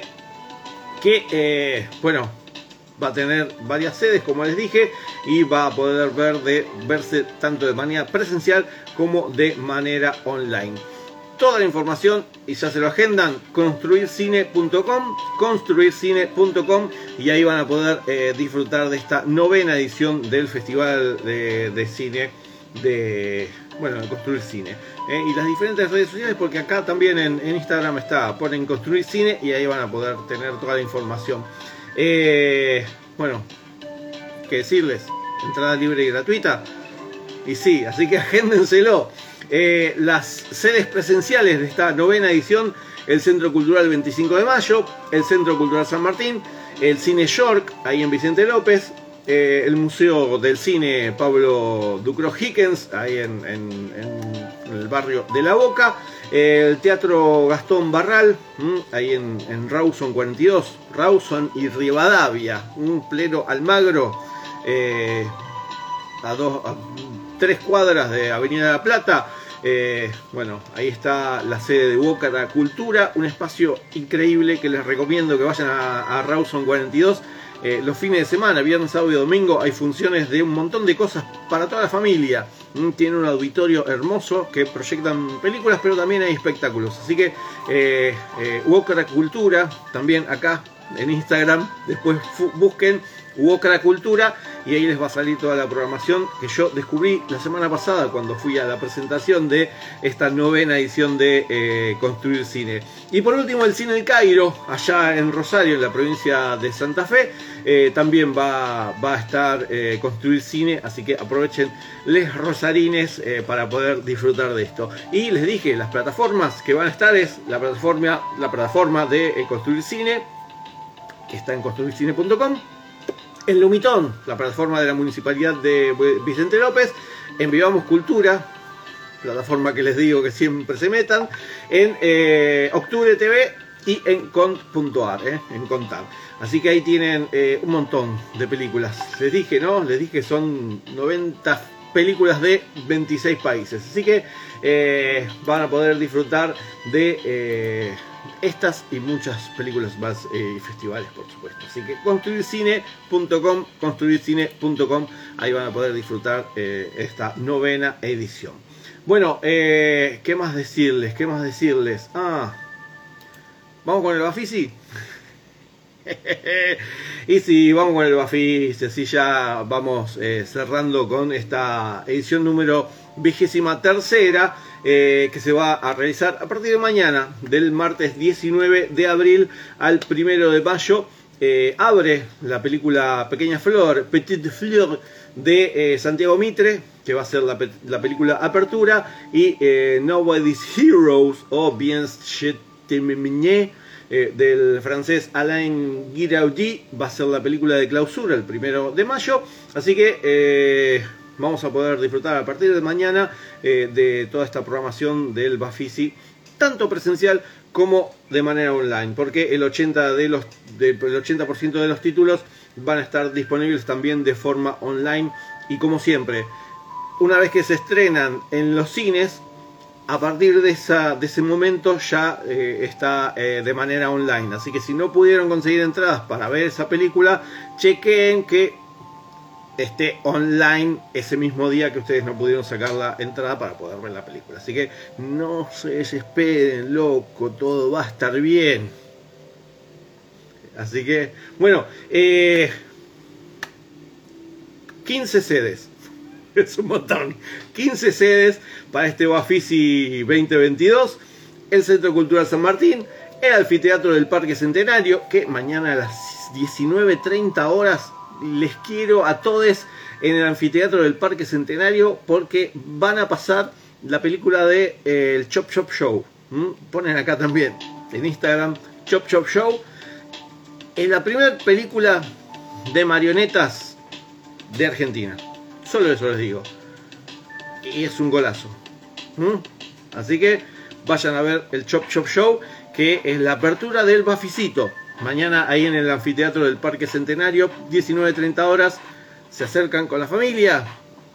Que, eh, bueno, va a tener varias sedes, como les dije, y va a poder ver de, verse tanto de manera presencial como de manera online. Toda la información, y ya se lo agendan, construircine.com, construircine.com, y ahí van a poder eh, disfrutar de esta novena edición del Festival de, Cine de, bueno, de Construir Cine. Eh, y las diferentes redes sociales, porque acá también en, en Instagram está, ponen Construir Cine, y ahí van a poder tener toda la información. Eh, bueno, ¿qué decirles? Entrada libre y gratuita. Y sí, así que agéndenselo. Eh, las sedes presenciales de esta novena edición, el Centro Cultural 25 de Mayo, el Centro Cultural San Martín, el Cine York, ahí en Vicente López, eh, el Museo del Cine Pablo Ducro Hickens, ahí en, el barrio de La Boca, el Teatro Gastón Barral, ahí en, Rawson 42, Rawson y Rivadavia, un pleno Almagro, eh, a, dos, a tres cuadras de Avenida de la Plata. Eh, bueno, ahí está la sede de Boca Cultura, un espacio increíble que les recomiendo que vayan a, a Rawson 42 eh, los fines de semana, viernes, sábado y domingo, hay funciones de un montón de cosas para toda la familia. Mm, tiene un auditorio hermoso que proyectan películas, pero también hay espectáculos. Así que eh, eh Cultura, también acá en Instagram, después busquen Wokra Cultura y ahí les va a salir toda la programación que yo descubrí la semana pasada cuando fui a la presentación de esta novena edición de eh, Construir Cine. Y por último el Cine El Cairo, allá en Rosario, en la provincia de Santa Fe, eh, también va, a estar eh, Construir Cine, así que aprovechen les rosarines para poder disfrutar de esto. Y les dije, las plataformas que van a estar es la plataforma, la plataforma de Construir Cine, que está en construircine.com en Lumitón, la plataforma de la Municipalidad de Vicente López, en Vivamos Cultura, plataforma que les digo que siempre se metan, en eh, Octubre TV y en cont.ar, eh, en Contar. Así que ahí tienen eh, un montón de películas. Les dije, ¿no? Les dije que son 90 películas de 26 países. Así que van a poder disfrutar de estas y muchas películas más eh, y festivales, por supuesto. Así que construircine.com, construircine.com, ahí van a poder disfrutar eh, esta novena edición. Bueno, eh, ¿qué más decirles? ¿Qué más decirles? Ah, ¿vamos con el Bafisi? y si vamos con el Bafisi, así ya vamos cerrando con esta edición número vigésima tercera eh, que se va a realizar a partir de mañana, del martes 19 de abril al 1 de mayo. Eh, abre la película Pequeña Flor, Petite Fleur, de eh, Santiago Mitre, que va a ser la, película Apertura, y Nobody's Heroes o Bien del francés Alain Guiraudí va a ser la película de clausura el primero de mayo. Así que vamos a poder disfrutar a partir de mañana eh, de toda esta programación del Bafisi, tanto presencial como de manera online, porque el 80%, de los, de, de los títulos van a estar disponibles también de forma online y como siempre, una vez que se estrenan en los cines, a partir de, esa, de ese momento ya eh, está eh, de manera online. Así que si no pudieron conseguir entradas para ver esa película, chequeen que esté online ese mismo día que ustedes no pudieron sacar la entrada para poder ver la película. Así que no se desesperen, loco, todo va a estar bien. Así que, bueno, 15 eh, sedes. Es un montón. 15 sedes para este Bafisi 2022. El Centro Cultural San Martín. El Anfiteatro del Parque Centenario. Que mañana a las 19.30 horas les quiero a todos en el anfiteatro del Parque Centenario porque van a pasar la película de eh, el Chop Chop Show. Ponen acá también en Instagram Chop Chop Show. En la primera película de marionetas de Argentina. Solo eso les digo. Y es un golazo. Así que vayan a ver el Chop Chop Show, que es la apertura del Baficito. Mañana ahí en el anfiteatro del Parque Centenario, 19.30 horas, se acercan con la familia,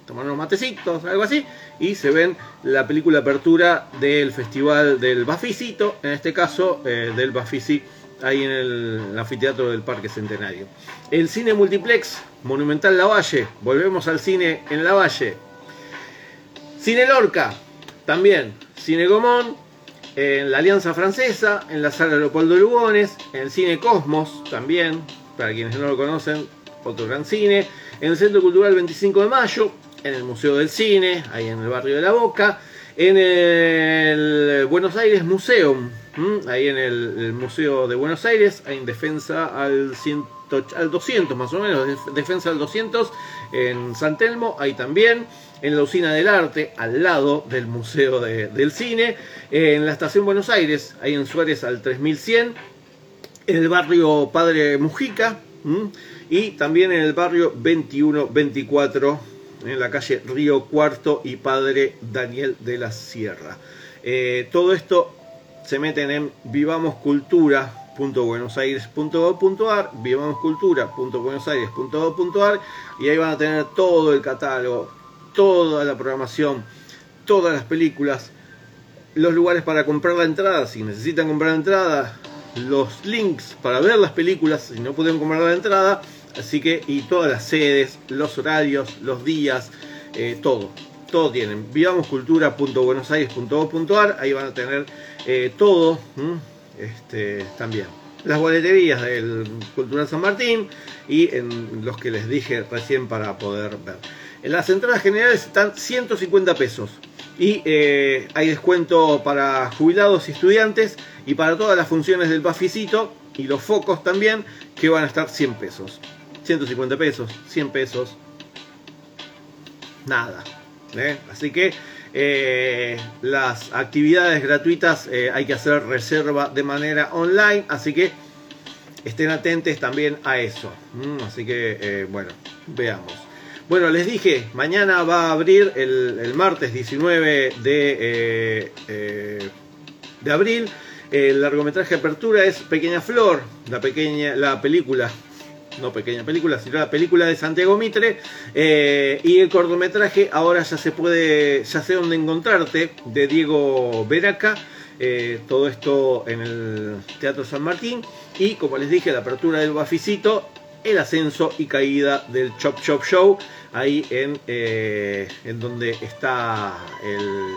toman unos matecitos, algo así, y se ven la película apertura del festival del Bafisito, en este caso eh, del Bafisi, ahí en el anfiteatro del Parque Centenario. El cine multiplex Monumental La Valle, volvemos al cine en La Valle. Cine Lorca, también. Cine Gomón, en la Alianza Francesa, en la Sala Leopoldo Lugones, en el Cine Cosmos, también, para quienes no lo conocen, otro gran cine, en el Centro Cultural 25 de Mayo, en el Museo del Cine, ahí en el barrio de La Boca, en el Buenos Aires Museum, ahí en el, Museo de Buenos Aires, en defensa al, al 200 más o menos, defensa al 200, en San Telmo, ahí también, en la Usina del Arte, al lado del Museo del Cine, en la Estación Buenos Aires, ahí en Suárez al 3100, en el barrio Padre Mujica, y también en el barrio 2124 en la calle Río Cuarto y Padre Daniel de la Sierra. Eh, todo esto se meten en vivamoscultura.buenosaires.gov.ar, vivamoscultura.buenosaires.gov.ar y ahí van a tener todo el catálogo, toda la programación, todas las películas, los lugares para comprar la entrada, si necesitan comprar la entrada, los links para ver las películas, si no pueden comprar la entrada, Así que, y todas las sedes, los horarios, los días, eh, todo. Todo tienen. Vivamoscultura.buenosaires.gov.ar, ahí van a tener eh, todo. Este, también. Las boleterías del Cultural San Martín y en los que les dije recién para poder ver. En las entradas generales están 150 pesos. Y eh, hay descuento para jubilados y estudiantes y para todas las funciones del Baficito y los focos también que van a estar 100 pesos. 150 pesos, 100 pesos, nada. ¿eh? Así que eh, las actividades gratuitas hay que hacer reserva de manera online, así que estén atentos también a eso. así que, bueno, veamos. Bueno, les dije, mañana va a abrir el, martes 19 de, de abril. El largometraje apertura es Pequeña Flor, la pequeña, la película no pequeña película, sino la película de Santiago Mitre. Eh, y el cortometraje ahora ya se puede, ya sé dónde encontrarte, de Diego Veraca. Eh, todo esto en el Teatro San Martín. Y como les dije, la apertura del Baficito, el ascenso y caída del Chop Chop Show, ahí en, eh, en donde está el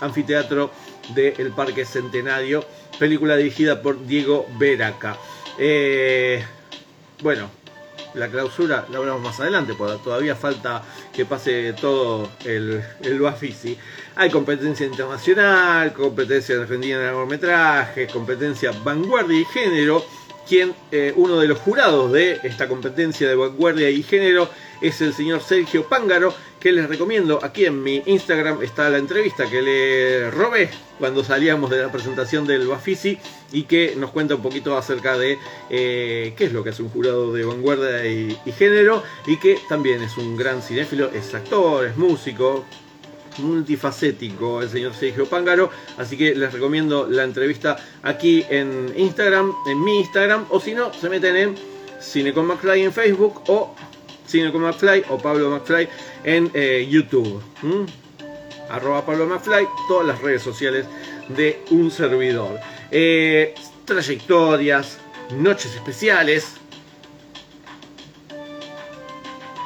anfiteatro del Parque Centenario, película dirigida por Diego Veraca. bueno, la clausura la hablamos más adelante, porque todavía falta que pase todo el, el Bafisi. Hay competencia internacional, competencia defendida en largometrajes, competencia vanguardia y género. Quien, eh, uno de los jurados de esta competencia de vanguardia y género es el señor Sergio Pángaro, que les recomiendo. Aquí en mi Instagram está la entrevista que le robé cuando salíamos de la presentación del Bafisi y que nos cuenta un poquito acerca de eh, qué es lo que es un jurado de vanguardia y, género y que también es un gran cinéfilo, es actor, es músico, multifacético el señor Sergio Pángaro, así que les recomiendo la entrevista aquí en Instagram, en mi Instagram, o si no, se meten en Cine con McFly en Facebook o Cine con o Pablo McFly en eh, YouTube. Arroba Pablo McFly, todas las redes sociales de un servidor. Eh, trayectorias, noches especiales.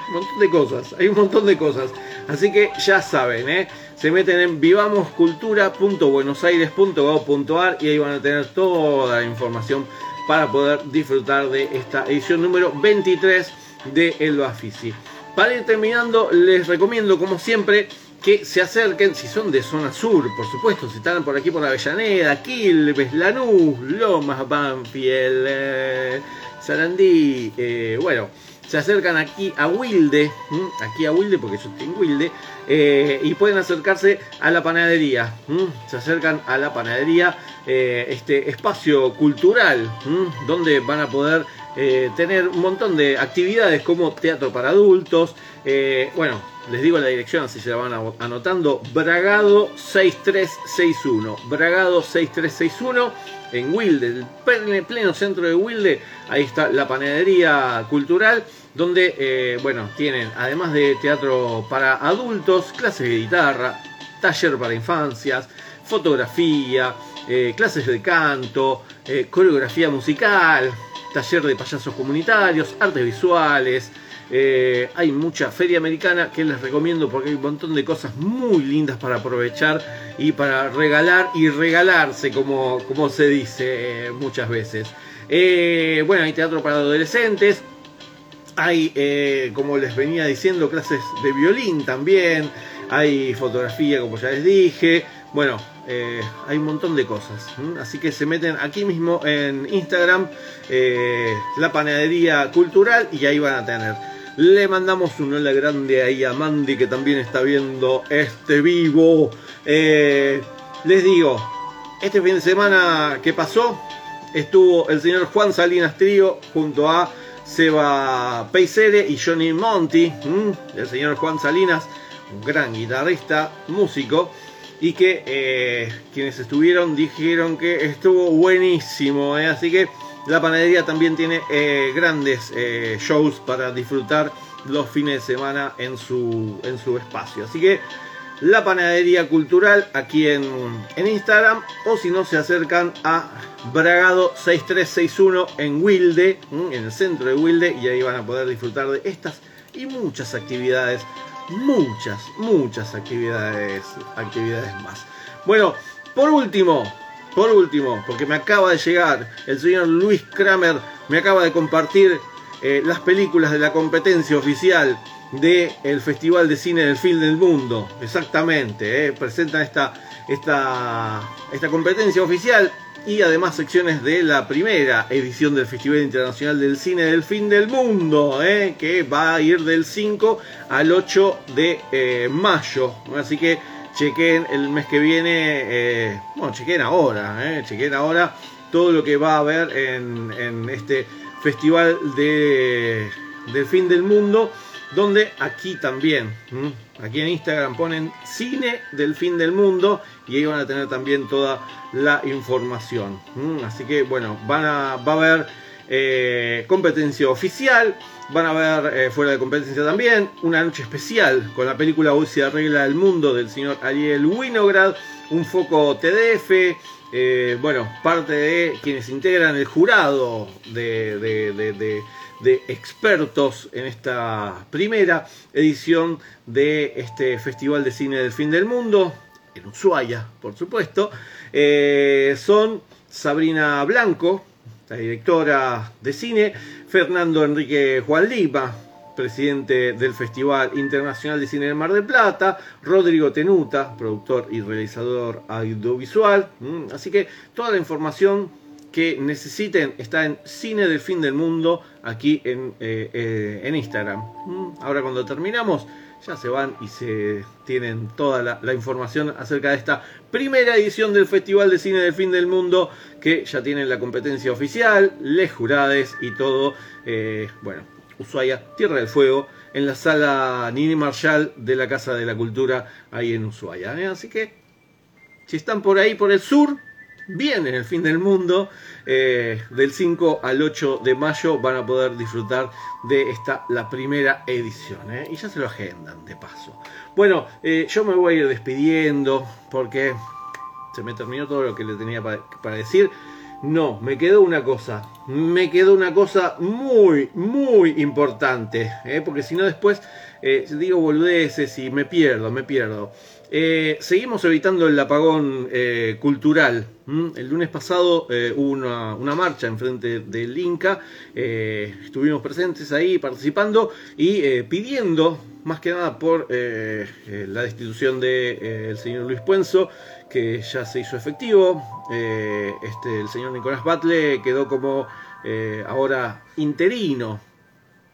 Un montón de cosas, hay un montón de cosas. Así que ya saben, ¿eh? se meten en vivamoscultura.buenosaires.gov.ar y ahí van a tener toda la información para poder disfrutar de esta edición número 23 de El Bafisi. Para ir terminando, les recomiendo, como siempre, que se acerquen, si son de zona sur, por supuesto, si están por aquí por Avellaneda, Quilmes, Lanús, Lomas, Banfield, eh, Sarandí, eh, bueno, se acercan aquí a Wilde, aquí a Wilde porque yo estoy en Wilde, eh, y pueden acercarse a la panadería, se acercan a la panadería, este espacio cultural, donde van a poder tener un montón de actividades como teatro para adultos, bueno, les digo la dirección así se la van anotando, Bragado 6361, Bragado 6361 en Wilde, el pleno centro de Wilde, ahí está la panadería cultural, donde, eh, bueno, tienen, además de teatro para adultos, clases de guitarra, taller para infancias, fotografía, eh, clases de canto, eh, coreografía musical, taller de payasos comunitarios, artes visuales, eh, hay mucha feria americana que les recomiendo porque hay un montón de cosas muy lindas para aprovechar y para regalar y regalarse, como, como se dice eh, muchas veces. Eh, bueno, hay teatro para adolescentes. Hay, como les venía diciendo, clases de violín también. Hay fotografía, como ya les dije. Bueno, hay un montón de cosas. Así que se meten aquí mismo en Instagram, la panadería cultural, y ahí van a tener le mandamos un hola grande ahí a Mandy que también está viendo este vivo. Eh, les digo, este fin de semana que pasó estuvo el señor Juan Salinas Trío junto a Seba Peisere y Johnny Monty. El señor Juan Salinas, un gran guitarrista, músico y que eh, quienes estuvieron dijeron que estuvo buenísimo. Eh. Así que la panadería también tiene eh, grandes shows para disfrutar los fines de semana en su, en su espacio. Así que la panadería cultural aquí en, Instagram o si no se acercan a Bragado 6361 en Wilde, en el centro de Wilde y ahí van a poder disfrutar de estas y muchas actividades, muchas, muchas actividades, actividades más. Bueno, por último, por último, porque me acaba de llegar el señor Luis Kramer, me acaba de compartir eh, las películas de la competencia oficial del Festival de Cine del Film del Mundo. Exactamente, eh, presentan esta, esta, esta competencia oficial y además secciones de la primera edición del Festival Internacional del Cine del Fin del Mundo, eh, que va a ir del 5 al 8 de mayo. Así que chequen el mes que viene, eh, bueno, chequen ahora, eh, chequen ahora todo lo que va a haber en, este festival de, del fin del mundo, donde aquí también, aquí en Instagram ponen cine del fin del mundo y ahí van a tener también toda la información. Así que bueno, van a, va a haber eh, competencia oficial, van a ver eh, fuera de competencia también una noche especial con la película Hoy se arregla el mundo del señor Ariel Winograd, un foco TDF, eh, bueno, parte de quienes integran el jurado de, de, expertos en esta primera edición de este Festival de Cine del Fin del Mundo, en Ushuaia, por supuesto, son Sabrina Blanco, la directora de cine, Fernando Enrique Juan Lima, presidente del Festival Internacional de Cine del Mar del Plata, Rodrigo Tenuta, productor y realizador audiovisual. Mm, así que toda la información que necesiten está en Cine del Fin del Mundo aquí en, eh, eh, en Instagram. Mm, ahora cuando terminamos ya se van y se tienen toda la, información acerca de esta primera edición del Festival de Cine del Fin del Mundo, que ya tienen la competencia oficial, les jurades y todo. Eh, bueno, Ushuaia, Tierra del Fuego, en la sala Nini Marshall de la Casa de la Cultura, ahí en Ushuaia. Así que, si están por ahí, por el sur, bien en el fin del mundo. Eh, del 5 al 8 de mayo van a poder disfrutar de esta, la primera edición. ¿eh? Y ya se lo agendan de paso. Bueno, eh, yo me voy a ir despidiendo porque se me terminó todo lo que le tenía para, decir. No, me quedó una cosa. Me quedó una cosa muy, muy importante. Porque si no después digo boludeces y me pierdo, me pierdo. Eh, seguimos evitando el apagón eh, cultural. El lunes pasado eh, hubo una, marcha enfrente del Inca, estuvimos presentes ahí participando y pidiendo más que nada por la destitución del señor Luis Puenzo, que ya se hizo efectivo. este, el señor Nicolás Batle quedó como ahora interino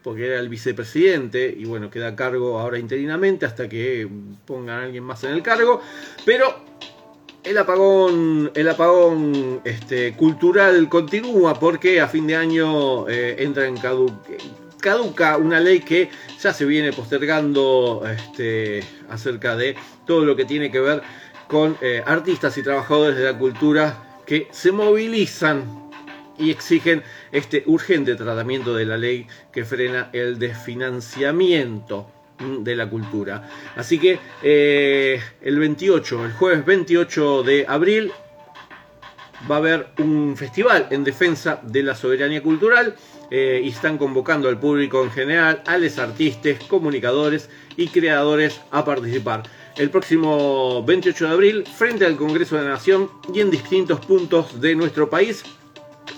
porque era el vicepresidente y bueno, queda a cargo ahora interinamente hasta que pongan a alguien más en el cargo, pero el apagón, el apagón este, cultural continúa porque a fin de año eh, entra en caduca una ley que ya se viene postergando este, acerca de todo lo que tiene que ver con eh, artistas y trabajadores de la cultura que se movilizan y exigen este urgente tratamiento de la ley que frena el desfinanciamiento de la cultura. Así que eh, el 28, el jueves 28 de abril, va a haber un festival en defensa de la soberanía cultural eh, y están convocando al público en general, a los artistas, comunicadores y creadores a participar. El próximo 28 de abril, frente al Congreso de la Nación y en distintos puntos de nuestro país,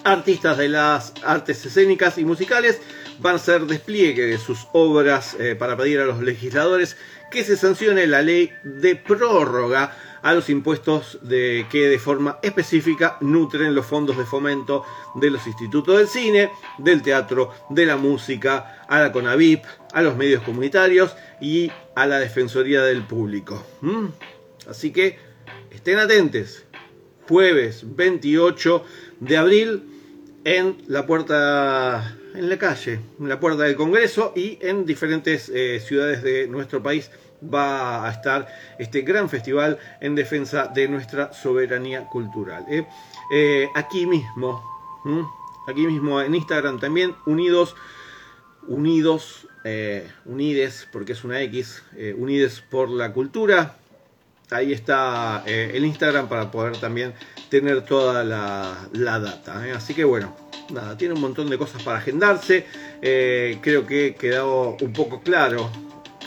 artistas de las artes escénicas y musicales van a hacer despliegue de sus obras eh, para pedir a los legisladores que se sancione la ley de prórroga a los impuestos de, que de forma específica nutren los fondos de fomento de los institutos del cine, del teatro, de la música, a la CONAVIP, a los medios comunitarios y a la Defensoría del Público. Así que estén atentos. Jueves 28 de abril en la puerta en la calle, en la puerta del Congreso y en diferentes eh, ciudades de nuestro país va a estar este gran festival en defensa de nuestra soberanía cultural. ¿eh? Eh, aquí mismo, aquí mismo en Instagram también, unidos, unidos, unides, porque es una X, unides por la cultura. Ahí está el Instagram para poder también tener toda la, la data. Así que bueno, nada, tiene un montón de cosas para agendarse. creo que quedado un poco claro,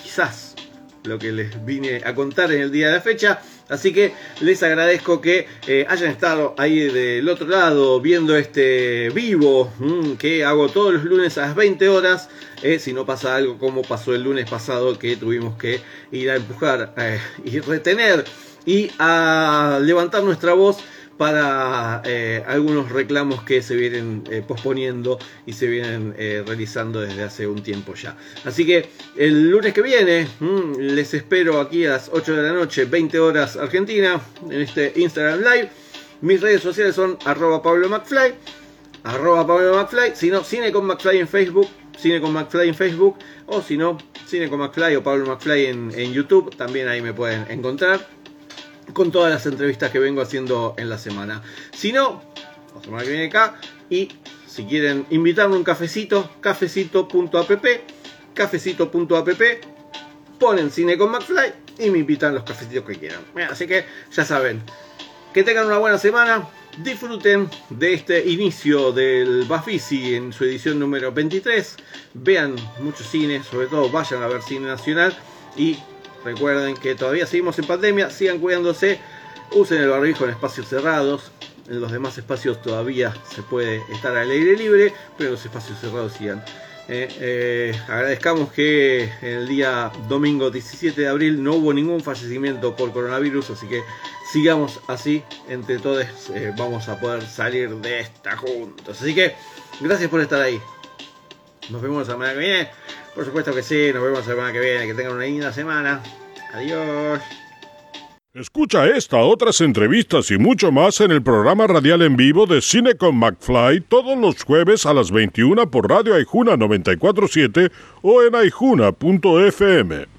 quizás lo que les vine a contar en el día de la fecha. Así que les agradezco que eh, hayan estado ahí del otro lado viendo este vivo mm, que hago todos los lunes a las 20 horas. Eh, si no pasa algo como pasó el lunes pasado que tuvimos que ir a empujar eh, y retener y a levantar nuestra voz para eh, algunos reclamos que se vienen eh, posponiendo y se vienen eh, realizando desde hace un tiempo ya. Así que el lunes que viene mm, les espero aquí a las 8 de la noche, 20 horas Argentina, en este Instagram Live. Mis redes sociales son arroba Pablo McFly, arroba Pablo McFly, si no, Cine con en Facebook, Cine en Facebook, o si no, Cine o Pablo McFly en YouTube, también ahí me pueden encontrar con todas las entrevistas que vengo haciendo en la semana. Si no, la semana que viene acá y si quieren invitarme un cafecito, cafecito.app, cafecito.app, ponen cine con McFly y me invitan los cafecitos que quieran. Así que ya saben, que tengan una buena semana, disfruten de este inicio del Bafisi en su edición número 23, vean muchos cines, sobre todo vayan a ver cine nacional y Recuerden que todavía seguimos en pandemia, sigan cuidándose, usen el barbijo en espacios cerrados. En los demás espacios todavía se puede estar al aire libre, pero los espacios cerrados sigan. Eh, eh, agradezcamos que el día domingo 17 de abril no hubo ningún fallecimiento por coronavirus, así que sigamos así, entre todos eh, vamos a poder salir de esta juntos. Así que gracias por estar ahí. Nos vemos la semana que viene. Por supuesto que sí, nos vemos la semana que viene. Que tengan una linda semana. Adiós. Escucha esta, otras entrevistas y mucho más en el programa radial en vivo de Cine con McFly todos los jueves a las 21 por Radio Aijuna 947 o en aijuna.fm.